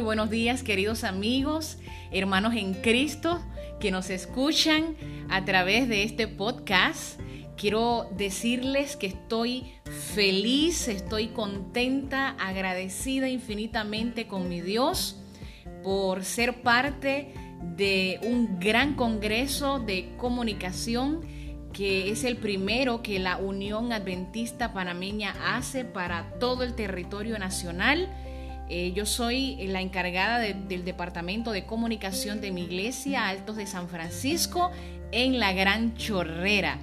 Buenos días, queridos amigos, hermanos en Cristo que nos escuchan a través de este podcast. Quiero decirles que estoy feliz, estoy contenta, agradecida infinitamente con mi Dios por ser parte de un gran congreso de comunicación que es el primero que la Unión Adventista Panameña hace para todo el territorio nacional. Eh, yo soy la encargada del Departamento de Comunicación de mi iglesia, Altos de San Francisco, en la Gran Chorrera.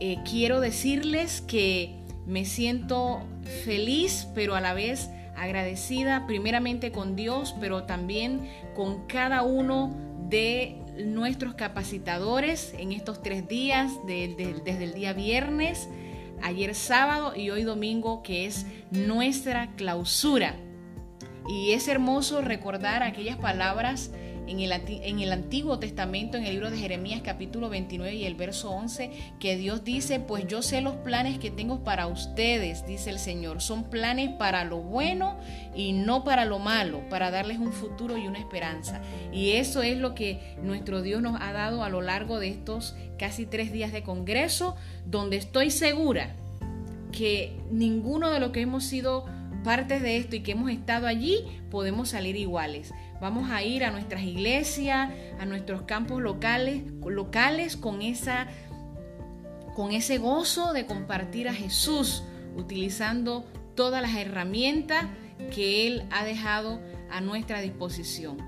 Eh, quiero decirles que me siento feliz, pero a la vez agradecida primeramente con Dios, pero también con cada uno de nuestros capacitadores en estos tres días, desde el día viernes, ayer sábado y hoy domingo, que es nuestra clausura. Y es hermoso recordar aquellas palabras en el, Antiguo Testamento, en el libro de Jeremías capítulo 29 y el verso 11, que Dios dice, pues yo sé los planes que tengo para ustedes, dice el Señor, son planes para lo bueno y no para lo malo, para darles un futuro y una esperanza. Y eso es lo que nuestro Dios nos ha dado a lo largo de estos casi tres días de Congreso, donde estoy segura que ninguno de los que hemos sido partes de esto y que hemos estado allí, podemos salir iguales. Vamos a ir a nuestras iglesias, a nuestros campos locales, locales con, esa, con ese gozo de compartir a Jesús, utilizando todas las herramientas que Él ha dejado a nuestra disposición.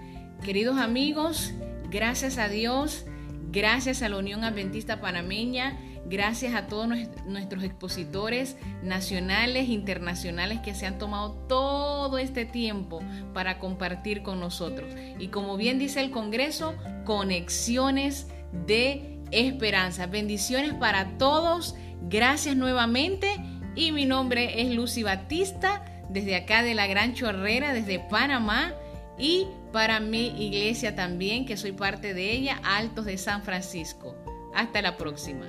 Queridos amigos, gracias a Dios, gracias a la Unión Adventista Panameña, Gracias a todos nuestros expositores nacionales, internacionales que se han tomado todo este tiempo para compartir con nosotros. Y como bien dice el Congreso, conexiones de esperanza. Bendiciones para todos. Gracias nuevamente. Y mi nombre es Lucy Batista, desde acá de la Gran Chorrera, desde Panamá. Y para mi iglesia también, que soy parte de ella, Altos de San Francisco. Hasta la próxima.